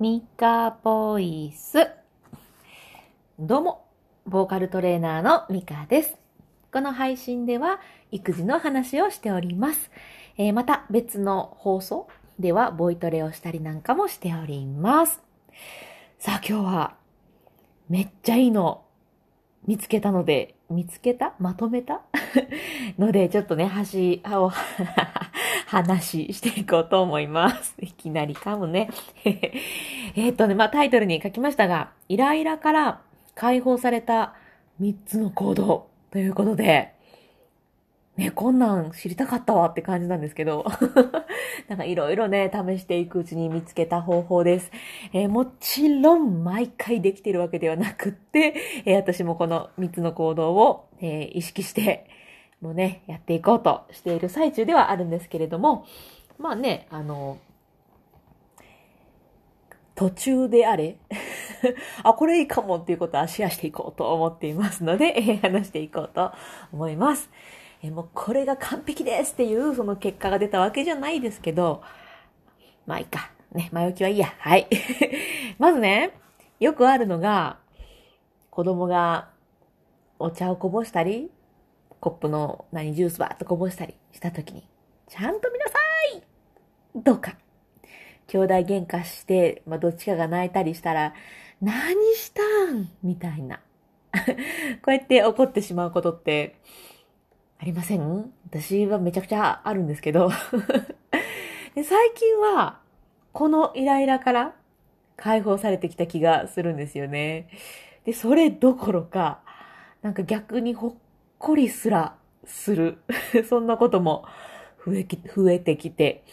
ミカボイス。どうも、ボーカルトレーナーのミカです。この配信では育児の話をしております。えーまた別の放送ではボイトレをしたりなんかもしております。さあ今日はめっちゃいいの見つけたので、見つけた？まとめた？ので、ちょっとね、端、を、話していこうと思います。いきなり噛むね。えっとね、まあタイトルに書きましたが、イライラから解放された3つの行動ということで、ね、こんなん知りたかったわって感じなんですけど、なんかいろいろね、試していくうちに見つけた方法です。えーもちろん毎回できてるわけではなくって、えー私もこの3つの行動を、えー意識して、もうね、やっていこうとしている最中ではあるんですけれども、まあね、あの、途中であれ、あ、これいいかもっていうことはシェアしていこうと思っていますので、話していこうと思います。えもうこれが完璧ですっていうその結果が出たわけじゃないですけど、まあいいか。ね、前置きはいいや。はい。まずね、よくあるのが、子供がお茶をこぼしたり、コップの何ジュースバーっとこぼしたりしたときに、ちゃんと見なさいとか、兄弟喧嘩して、まあ、どっちかが泣いたりしたら、何したん？みたいな。こうやって怒ってしまうことって、ありません？私はめちゃくちゃあるんですけど。で最近は、このイライラから解放されてきた気がするんですよね。で、それどころか、なんか逆にほっこりすらする。そんなことも増えき増えてきて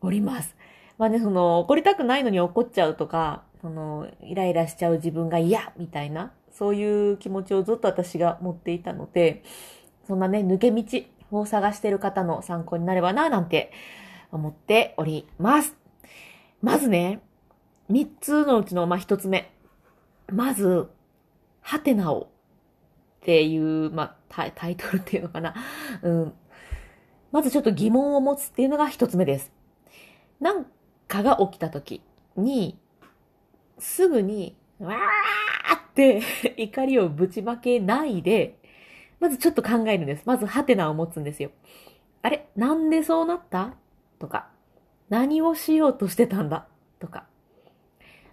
おります。まあね、その、怒りたくないのに怒っちゃうとか、その、イライラしちゃう自分が嫌みたいな、そういう気持ちをずっと私が持っていたので、そんなね、抜け道を探している方の参考になればな、なんて思っております。まずね、三つのうちの、まあ、一つ目。まず、ハテナをっていう、まあ、タイトルっていうのかな。うん。まずちょっと疑問を持つっていうのが一つ目です。なんかが起きた時に、すぐに、わーって 怒りをぶちまけないで、まずちょっと考えるんです。まずハテナを持つんですよ。あれ？なんでそうなった？とか、何をしようとしてたんだ？とか。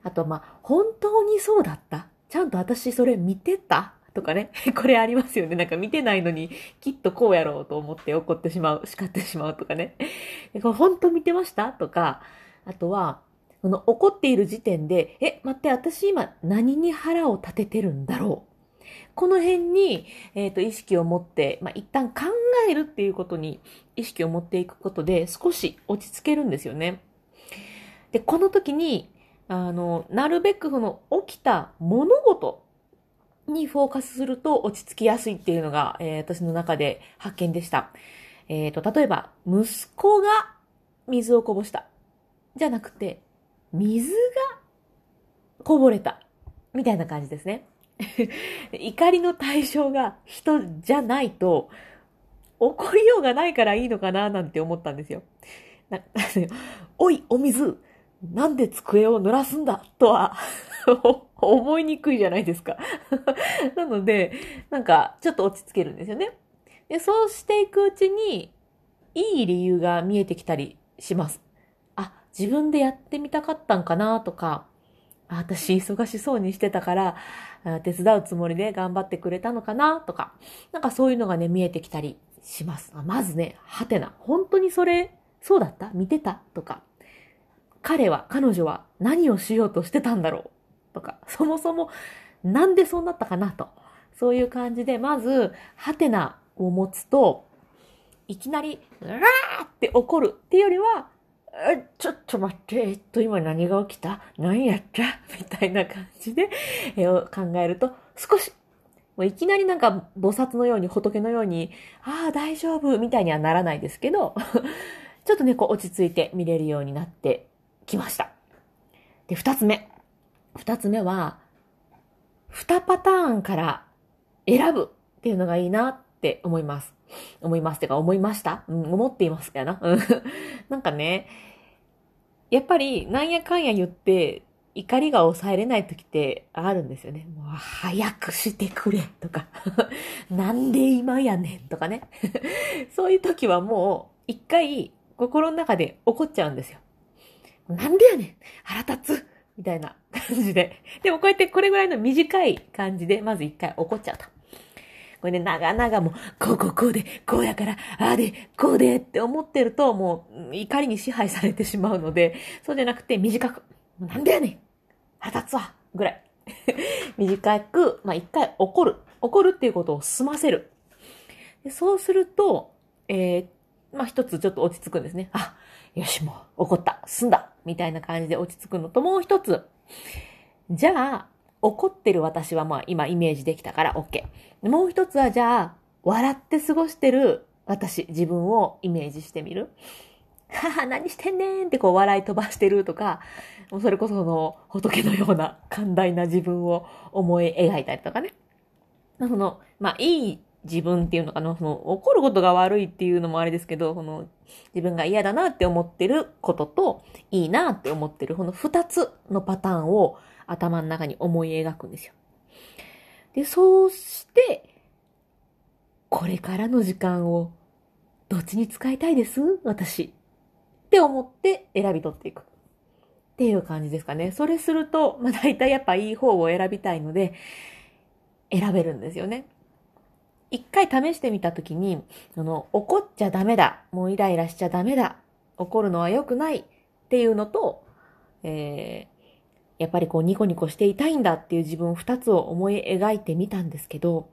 あと、まあ、本当にそうだった？ちゃんと私それ見てた？とかね。これありますよね。なんか見てないのに、きっとこうやろうと思って怒ってしまう、叱ってしまうとかね。これ本当見てました？とか、あとは、この怒っている時点で、え、待って、私今何に腹を立ててるんだろう？この辺に、えっ、と、意識を持って、まあ、一旦考えるっていうことに意識を持っていくことで少し落ち着けるんですよね。で、この時に、あの、なるべくその起きた物事にフォーカスすると落ち着きやすいっていうのが、えー私の中で発見でした。えっ、と、例えば、息子が水をこぼした。じゃなくて、水がこぼれた。みたいな感じですね。怒りの対象が人じゃないと、怒りようがないからいいのかななんて思ったんですよ。ななん おい、お水、なんで机を濡らすんだとは 思いにくいじゃないですか。なので、なんか、ちょっと落ち着けるんですよね。で、そうしていくうちに、いい理由が見えてきたりします。あ、自分でやってみたかったんかなとか、私忙しそうにしてたから、手伝うつもりで頑張ってくれたのかなとか、なんかそういうのがね、見えてきたりします。まずね、はてな。本当にそれ、そうだった？見てた？とか、彼は、彼女は何をしようとしてたんだろう？とか、そもそもなんでそうなったかなと。そういう感じで、まず、はてなを持つと、いきなり、うわーって怒る。っていうよりは、えちょっと待って、えっと、今何が起きた？何やったみたいな感じで、えー考えると、少し、もういきなりなんか菩薩のように、仏のように、ああ、大丈夫みたいにはならないですけど、ちょっとね、こう落ち着いて見れるようになってきました。で、二つ目。二つ目は、二パターンから選ぶっていうのがいいなって思います。思いますってか思いました？うん、思っていますかな なんかね、やっぱりなんやかんや言って、怒りが抑えれない時ってあるんですよね。もう早くしてくれとか なんで今やねんとかね。そういう時はもう一回心の中で怒っちゃうんですよ。なんでやねん腹立つみたいな感じで。でもこうやってこれぐらいの短い感じでまず一回怒っちゃうと。これね、長々も、こうこうこうで、こうやから、ああで、こうでって思ってると、もう怒りに支配されてしまうので、そうじゃなくて短く、なんでやねん腹立つわぐらい。短く、まあ、一回怒る。怒るっていうことを済ませる。でそうすると、えー、まあ、一つちょっと落ち着くんですね。あ、よし、もう怒った。済んだ。みたいな感じで落ち着くのと、もう一つ。じゃあ、怒ってる私はまあ今イメージできたから OK。もう一つはじゃあ、笑って過ごしてる私、自分をイメージしてみる。はは、何してんねんってこう笑い飛ばしてるとか、もうそれこそその仏のような寛大な自分を思い描いたりとかね。その、まあいい自分っていうのかな、その怒ることが悪いっていうのもあれですけど、その自分が嫌だなって思ってることと、いいなって思ってる、この二つのパターンを頭の中に思い描くんですよ。で、そうして、これからの時間をどっちに使いたいです？私。って思って選び取っていく。っていう感じですかね。それすると、まあ大体やっぱいい方を選びたいので、選べるんですよね。一回試してみたときに、あの、怒っちゃダメだ。もうイライラしちゃダメだ。怒るのは良くないっていうのと、えやっぱりこうニコニコしていたいんだっていう自分二つを思い描いてみたんですけど、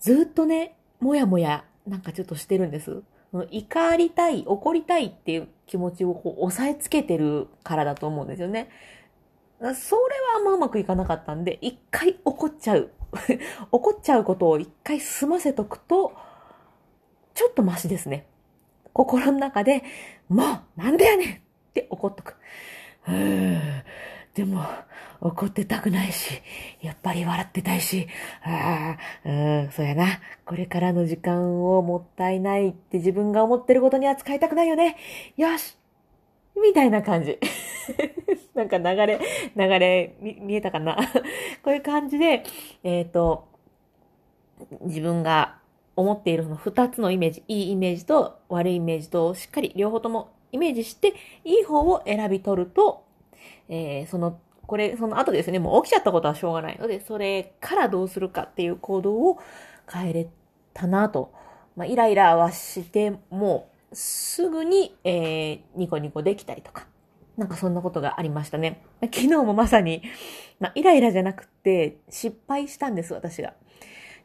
ずっとね、もやもやなんかちょっとしてるんです。怒りたい、怒りたいっていう気持ちをこう押さえつけてるからだと思うんですよね。それはあんまうまくいかなかったんで、一回怒っちゃう。怒っちゃうことを一回済ませとくと、ちょっとマシですね。心の中で、もう、なんでやねんって怒っとく。でも、怒ってたくないし、やっぱり笑ってたいし、ああ、うん、そうやな。これからの時間をもったいないって自分が思ってることには使いたくないよね。よしみたいな感じ。なんか流れ、流れ、見えたかな？こういう感じで、えっ、ー、と、自分が思っているその二つのイメージ、いいイメージと悪いイメージとしっかり両方ともイメージして、いい方を選び取ると、えー、その、これ、その後ですね、もう起きちゃったことはしょうがないので、それからどうするかっていう行動を変えれたなと。まあ、イライラはしても、すぐに、えー、ニコニコできたりとか。なんかそんなことがありましたね。昨日もまさに、まあ、イライラじゃなくて、失敗したんです、私が。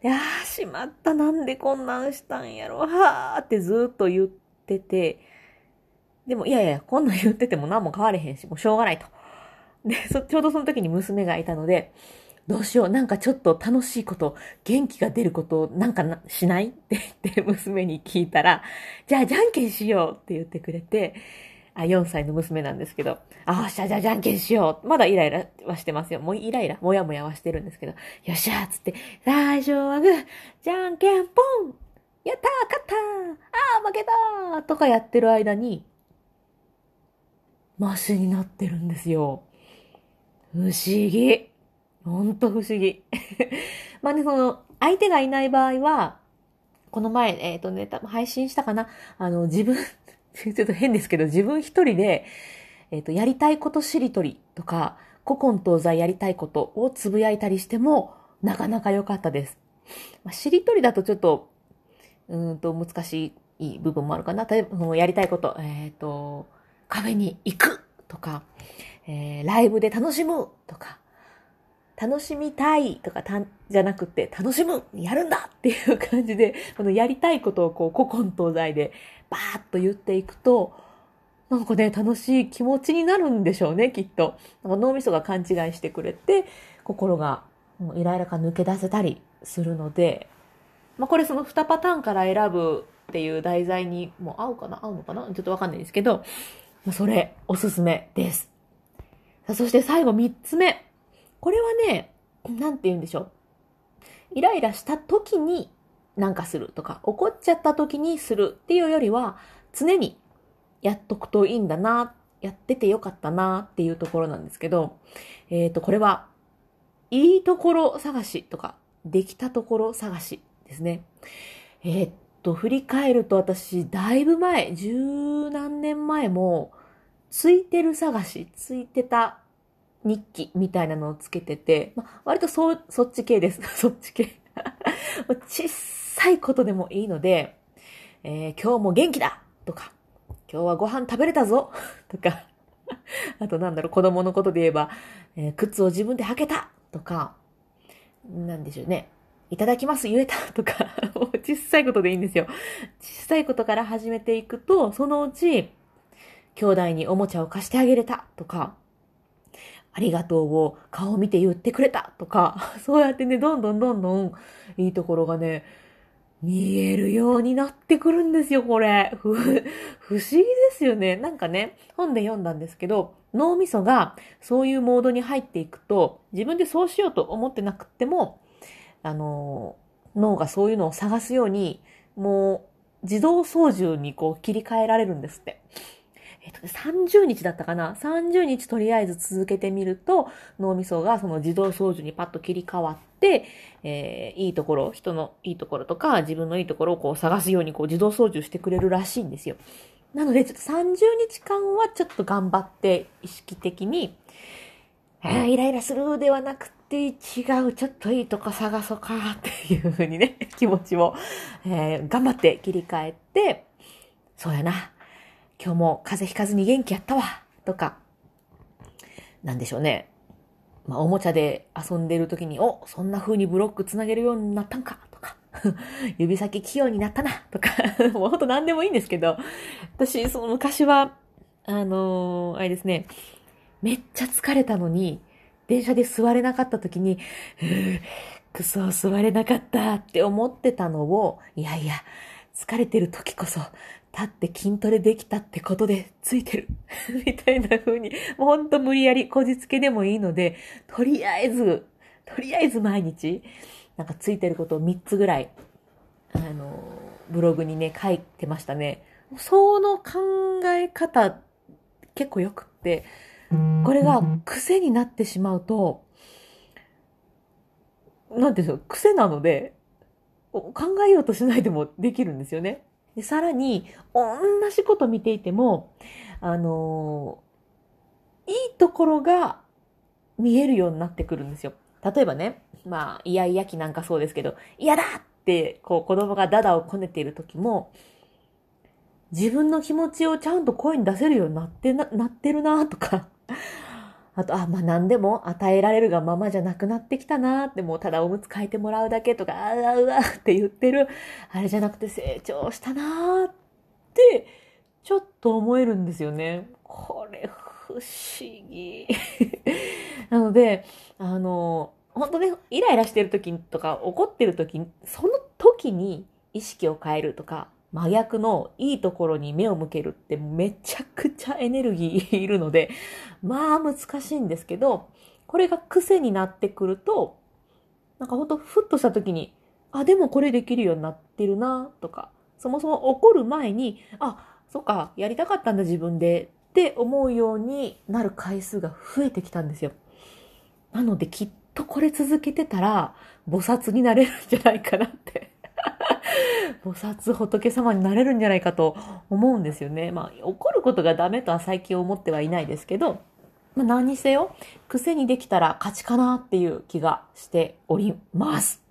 いやー、しまった、なんでこんなんしたんやろ、はーってずっと言ってて、でも、いやいや、こんなん言ってても何も変われへんし、もうしょうがないと。で、そ、ちょうどその時に娘がいたので、どうしよう、なんかちょっと楽しいこと、元気が出ることなんかなしない？って言って娘に聞いたら、じゃあじゃんけんしようって言ってくれて、あ、4歳の娘なんですけど、あ、っしゃ、じゃあじゃんけんしよう。まだイライラはしてますよ。もうイライラ、もやもやはしてるんですけど、よっしゃーつって、最初はグー、じゃんけんポンやったー勝ったーあー負けたーとかやってる間に、マシになってるんですよ。不思議。ほんと不思議。まあね、その、相手がいない場合は、この前、えっ、ー、とね、多分配信したかな。あの、自分、ちょっと変ですけど、自分一人で、えっ、ー、と、やりたいことしりとりとか、古今東西やりたいことをつぶやいたりしても、なかなか良かったです。まあ、しりとりだとちょっと、うんと難しい部分もあるかな。例えば、やりたいこと、えっ、ー、と、カフェに行くとか、えー、ライブで楽しむとか、楽しみたいとかたじゃなくて、楽しむやるんだっていう感じで、このやりたいことをこう、古今東西でバーッと言っていくと、なんかね、楽しい気持ちになるんでしょうね、きっと。脳みそが勘違いしてくれて、心がもうイライラか抜け出せたりするので、まあこれその2パターンから選ぶっていう題材にもう合うかな合うのかな？ちょっとわかんないですけど、まあそれ、おすすめです。さあ、そして最後3つ目。これはね、なんて言うんでしょう。イライラした時になんかするとか、怒っちゃった時にするっていうよりは、常にやっとくといいんだなやっててよかったなっていうところなんですけど、えっ、と、これは、いいところ探しとか、できたところ探しですね。えっと、振り返ると私、だいぶ前、十何年前も、ついてる探し、ついてた日記みたいなのをつけてて、まあ、割とそ、そっち系です。そっち系。小さいことでもいいので、えー、今日も元気だとか、今日はご飯食べれたぞ とか、あとなんだろう、子供のことで言えば、えー、靴を自分で履けたとか、なんでしょうね。いただきます言えたとか、小さいことでいいんですよ。小さいことから始めていくと、そのうち、兄弟におもちゃを貸してあげれたとか、ありがとうを顔を見て言ってくれたとか、そうやってね、どんどんどんどんいいところがね、見えるようになってくるんですよ、これ。不思議ですよね。なんかね、本で読んだんですけど、脳みそがそういうモードに入っていくと、自分でそうしようと思ってなくっても、あの、脳がそういうのを探すように、もう自動操縦にこう切り替えられるんですって。えっと、30日だったかな ?30 日とりあえず続けてみると、脳みそがその自動操縦にパッと切り替わって、えー、いいところ、人のいいところとか、自分のいいところをこう探すようにこう自動操縦してくれるらしいんですよ。なので、ちょっと30日間はちょっと頑張って意識的に、あイライラするではなくて、違う、ちょっといいとこ探そうかっていうふうにね、気持ちを、えー、頑張って切り替えて、そうやな。今日も風邪ひかずに元気やったわ。とか、なんでしょうね。まあ、おもちゃで遊んでる時に、お、そんな風にブロックつなげるようになったんか。とか、指先器用になったな。とか、もうほんと何でもいいんですけど、私、その昔は、あのー、あれですね、めっちゃ疲れたのに、電車で座れなかった時に、くそ、座れなかったって思ってたのを、いやいや、疲れてる時こそ、立って筋トレできたってことでついてる。みたいな風に、もうほんと無理やりこじつけでもいいので、とりあえず、とりあえず毎日、なんかついてることを3つぐらい、あの、ブログにね、書いてましたね。その考え方、結構よくって、これが癖になってしまうと、なんていうんですか、癖なので、考えようとしないでもできるんですよね。で、さらに、同じこと見ていても、あのー、いいところが見えるようになってくるんですよ。例えばね、まあ、イヤイヤ期なんかそうですけど、嫌だって、こう、子供がダダをこねている時も、自分の気持ちをちゃんと声に出せるようになってな、なってるなとか、あと、あ、まあ何でも与えられるがままじゃなくなってきたなって、もうただおむつ替えてもらうだけとか、ああ、うわって言ってる、あれじゃなくて成長したなって、ちょっと思えるんですよね。これ、不思議。なので、あの、本当ね、イライラしてる時とか怒ってる時、その時に意識を変えるとか、真逆のいいところに目を向けるってめちゃくちゃエネルギーいるので、まあ難しいんですけど、これが癖になってくると、なんかほんとふっとした時に、あ、でもこれできるようになってるな、とか、そもそも怒る前に、あ、そっか、やりたかったんだ自分で、って思うようになる回数が増えてきたんですよ。なのできっとこれ続けてたら、菩薩になれるんじゃないかなって菩薩仏様になれるんじゃないかと思うんですよね。まあ、怒ることがダメとは最近思ってはいないですけど、まあ、何にせよ、癖にできたら勝ちかなっていう気がしております。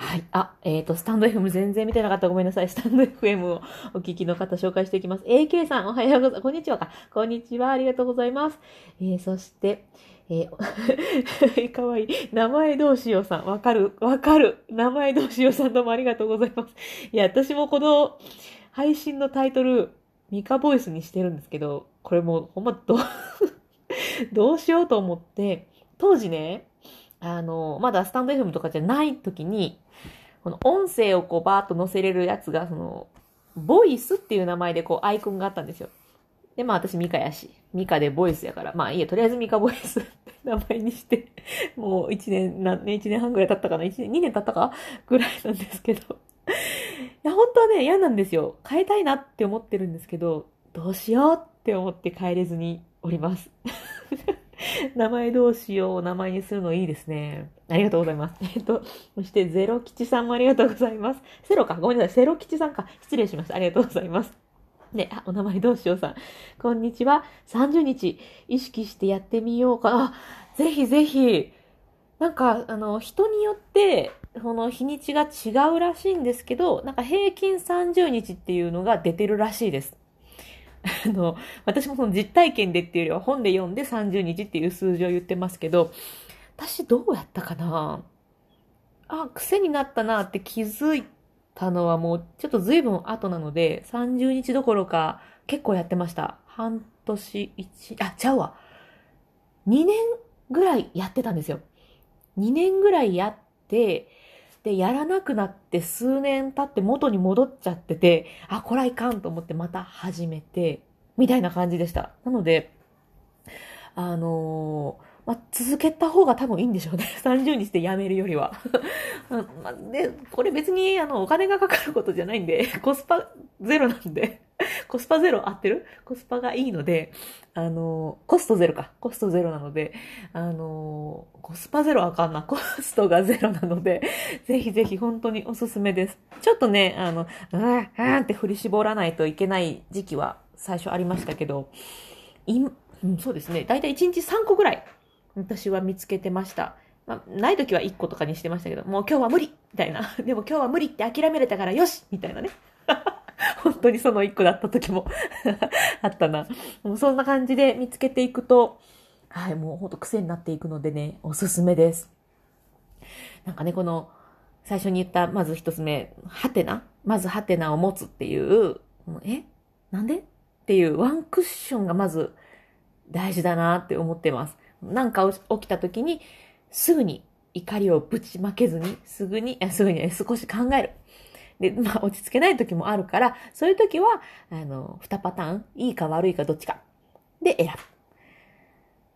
はい。あ、えっ、ー、と、スタンド FM 全然見てなかったごめんなさい。スタンド FM をお聞きの方紹介していきます。AK さん、おはようございます。こんにちはか。こんにちは。ありがとうございます。えー、そして、えー、かわいい。名前どうしようさん。わかる。わかる。名前どうしようさんどうもありがとうございます。いや、私もこの配信のタイトル、ミカボイスにしてるんですけど、これもうほんまど、どうしようと思って、当時ね、あの、まだスタンド FM とかじゃない時に、この音声をこうバーッと載せれるやつが、その、ボイスっていう名前でこうアイコンがあったんですよ。で、まあ私ミカやし、ミカでボイスやから、まあいいや、とりあえずミカボイスって名前にして、もう一年、何年、一年半ぐらい経ったかな一年、二年経ったかぐらいなんですけど。いや、本当はね、嫌なんですよ。変えたいなって思ってるんですけど、どうしようって思って帰れずにおります。名前どうしよう、名前にするのいいですね。ありがとうございます。えっと、そしてゼロ吉さんもありがとうございます。セロか、ごめんなさい、セロ吉さんか。失礼しました。ありがとうございます。ね、あ、お名前どうしようさん。こんにちは。30日、意識してやってみようかな。ぜひぜひ。なんか、あの、人によって、この日にちが違うらしいんですけど、なんか平均30日っていうのが出てるらしいです。あの、私もその実体験でっていうよりは本で読んで30日っていう数字を言ってますけど、私どうやったかなあ、癖になったなって気づいたのはもうちょっと随分後なので、30日どころか結構やってました。半年、一、あ、ちゃうわ。2年ぐらいやってたんですよ。2年ぐらいやって、で、やらなくなって数年経って元に戻っちゃってて、あ、こらいかんと思ってまた始めて、みたいな感じでした。なので、あのーまあ、続けた方が多分いいんでしょうね。30日でやめるよりは。で、これ別にあの、お金がかかることじゃないんで、コスパゼロなんで、コスパゼロ合ってる？コスパがいいので、あの、コストゼロか。コストゼロなので、あの、コスパゼロあかんな。コストがゼロなので、ぜひぜひ本当におすすめです。ちょっとね、あの、うーん、うんって振り絞らないといけない時期は最初ありましたけど、今、うん、そうですね。だいたい1日3個ぐらい、私は見つけてました。まあ、ない時は1個とかにしてましたけど、もう今日は無理みたいな。でも今日は無理って諦めれたからよしみたいなね。本当にその1個だった時も あったな。もうそんな感じで見つけていくと、はい、もうほんと癖になっていくのでね、おすすめです。なんかね、この、最初に言った、まず一つ目、ハテナ？まずハテナを持つっていう、え？なんで？っていうワンクッションがまず大事だなって思ってます。なんか起きた時に、すぐに怒りをぶちまけずに、すぐに、すぐに、少し考える。で、まあ、落ち着けない時もあるから、そういう時は、あの、二パターン、いいか悪いかどっちか。で、選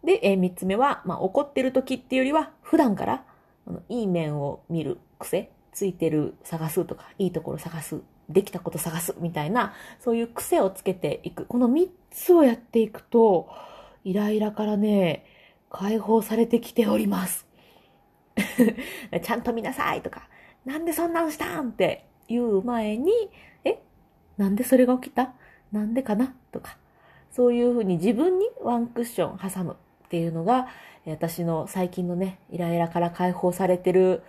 ぶ。で、え、三つ目は、まあ、怒ってる時っていうよりは、普段から、いい面を見る癖、ついてる探すとか、いいところ探す、できたこと探すみたいな、そういう癖をつけていく。この三つをやっていくと、イライラからね、解放されてきております。ちゃんと見なさいとか、なんでそんなんしたんって言う前に、えなんでそれが起きた？なんでかな？とか、そういうふうに自分にワンクッション挟むっていうのが、私の最近のね、イライラから解放されてる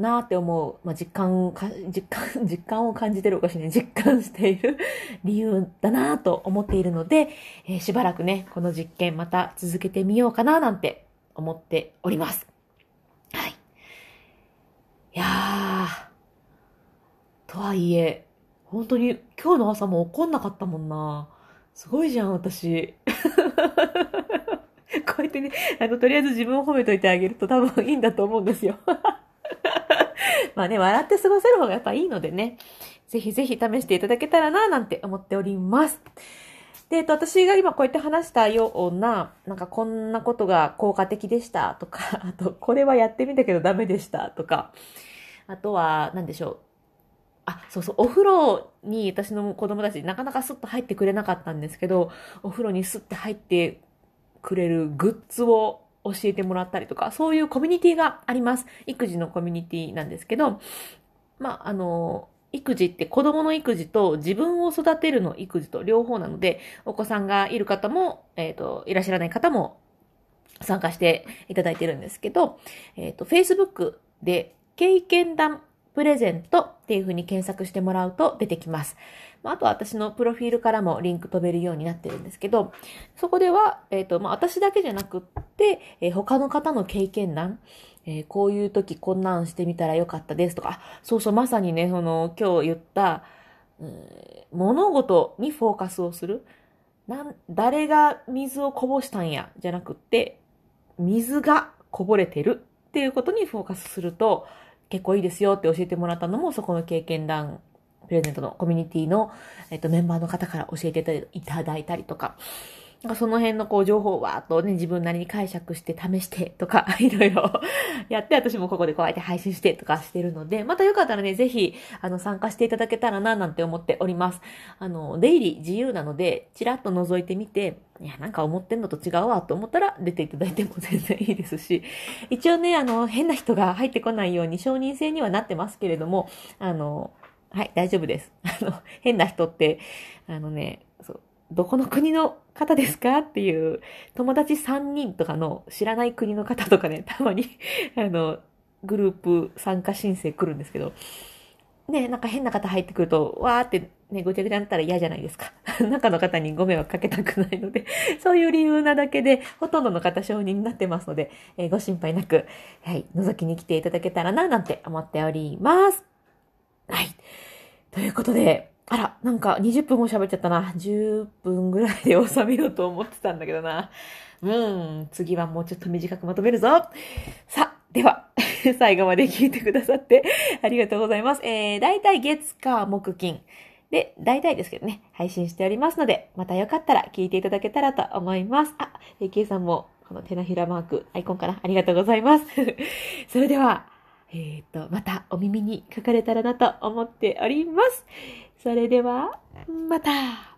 なって思う、まあ、実感か、実感、実感を感じてるおかしいね、実感している理由だなーと思っているので、えー、しばらくね、この実験また続けてみようかななんて思っております。はい。いやー、とはいえ、本当に今日の朝も怒んなかったもんな。すごいじゃん、私。こうやってね、あの、とりあえず自分を褒めといてあげると多分いいんだと思うんですよ。まあね、笑って過ごせる方がやっぱいいのでね、ぜひぜひ試していただけたらな、なんて思っております。で、えっと、私が今こうやって話したような、なんかこんなことが効果的でしたとか、あと、これはやってみたけどダメでしたとか、あとは、何でしょう。あ、そうそう、お風呂に私の子供たちなかなかスッと入ってくれなかったんですけど、お風呂にスッて入ってくれるグッズを教えてもらったりとか、そういうコミュニティがあります。育児のコミュニティなんですけど、まあ、あの、育児って子供の育児と自分を育てるの育児と両方なので、お子さんがいる方も、えっ、ー、と、いらっしゃらない方も参加していただいてるんですけど、えっ、ー、と、Facebook で経験談プレゼントっていう風に検索してもらうと出てきます。あとは私のプロフィールからもリンク飛べるようになってるんですけど、そこでは、えっ、ー、と、まあ、私だけじゃなくって、えー、他の方の経験談、えー、こういう時こんなんしてみたらよかったですとか、そうそう、まさにね、その、今日言った、物事にフォーカスをする。なん、誰が水をこぼしたんや、じゃなくって、水がこぼれてるっていうことにフォーカスすると、結構いいですよって教えてもらったのも、そこの経験談プレゼントのコミュニティの、えっと、メンバーの方から教えていただいたりとか、なんかその辺のこう情報をわーっとね、自分なりに解釈して試してとか、いろいろやって、私もここでこうやって配信してとかしてるので、またよかったらね、ぜひ、あの、参加していただけたらな、なんて思っております。あの、出入り自由なので、ちらっと覗いてみて、いや、なんか思ってんのと違うわと思ったら出ていただいても 全然いいですし、一応ね、あの、変な人が入ってこないように承認制にはなってますけれども、あの、はい、大丈夫です。あの、変な人って、あのね、そう、どこの国の方ですか？っていう友達3人とかの知らない国の方とかね、たまにあの、グループ参加申請来るんですけど、ね、なんか変な方入ってくると、わーってね、ごちゃごちゃになったら嫌じゃないですか。中の方にご迷惑かけたくないので、そういう理由なだけで、ほとんどの方承認になってますので、えー、ご心配なく、はい、覗きに来ていただけたらな、なんて思っております。はい。ということで、あら、なんか20分も喋っちゃったな。10分ぐらいで収めようと思ってたんだけどな。うん、次はもうちょっと短くまとめるぞ。さ、では、最後まで聞いてくださってありがとうございます。えー、だいたい月、火、木、金。で、大体ですけどね、配信しておりますので、またよかったら聞いていただけたらと思います。あ、AK さんも、この手のひらマーク、アイコンかなありがとうございます。それでは、えっ、ー、と、またお耳にかかれたらなと思っております。それでは、また。